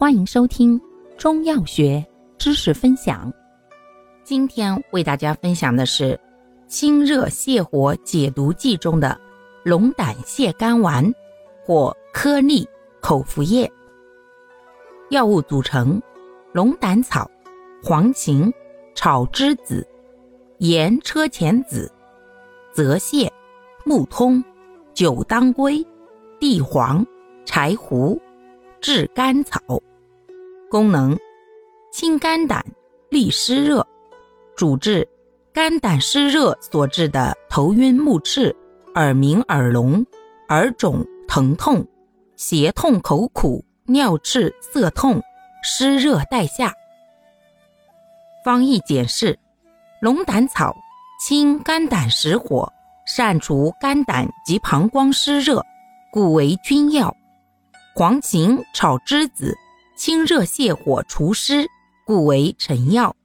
欢迎收听中药学知识分享。今天为大家分享的是清热泻火解毒剂中的龙胆泻肝丸或颗粒口服液。药物组成：龙胆草、黄芩、炒栀子、盐车前子、泽泻、木通、酒当归、地黄、柴胡、炙甘草。功能：清肝胆、利湿热，主治肝胆湿热所致的头晕目赤、耳鸣耳聋、耳肿疼痛、胁痛口苦、尿赤涩痛、湿热带下。方义简释：龙胆草清肝胆实火，善除肝胆及膀胱湿热，故为君药。黄芩炒栀子。清热泻火除湿，故为臣药。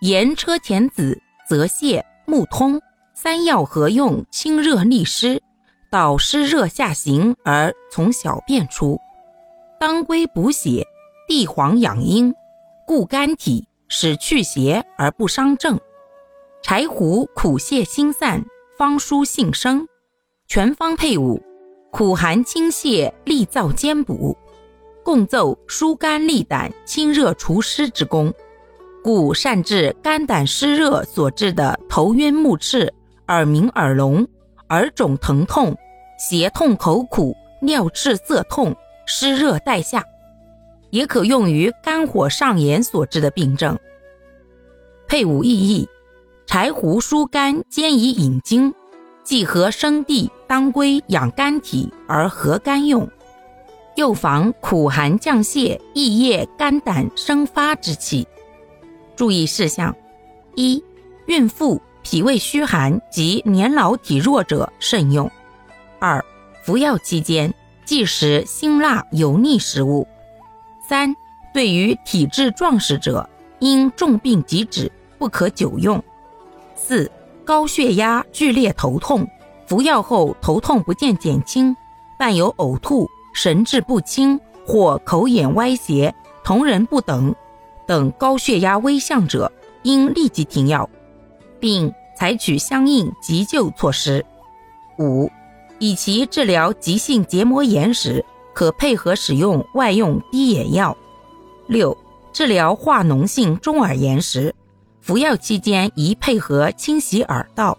盐车前子、泽泻、木通三药合用，清热利湿，导湿热下行而从小便出。当归补血，地黄养阴，固肝体，使去邪而不伤正。柴胡苦泻心散，方舒性生。全方配伍，苦寒清泻，利燥兼补。共奏疏肝利胆、清热除湿之功，故善治肝胆湿热所致的头晕目赤、耳鸣耳聋、耳肿疼痛、胁痛口苦、尿赤涩痛、湿热带下，也可用于肝火上炎所致的病症。配伍意义：柴胡疏肝，兼以引经，既合生地、当归养肝体而和肝用。又防苦寒降泻、益液肝胆生发之气。注意事项：一、孕妇、脾胃虚寒及年老体弱者慎用；二、服药期间忌食辛辣油腻食物；三、对于体质壮实者，因重病急止，不可久用；四、高血压、剧烈头痛，服药后头痛不见减轻，伴有呕吐。神志不清或口眼歪斜、瞳仁不等等高血压危象者，应立即停药，并采取相应急救措施。五、以其治疗急性结膜炎时，可配合使用外用滴眼药。六、治疗化脓性中耳炎时，服药期间宜配合清洗耳道。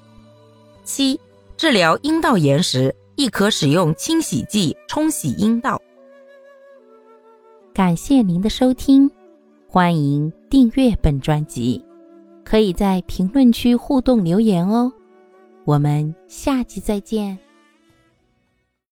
七、治疗阴道炎时。亦可使用清洗剂冲洗阴道。感谢您的收听，欢迎订阅本专辑，可以在评论区互动留言哦。我们下期再见。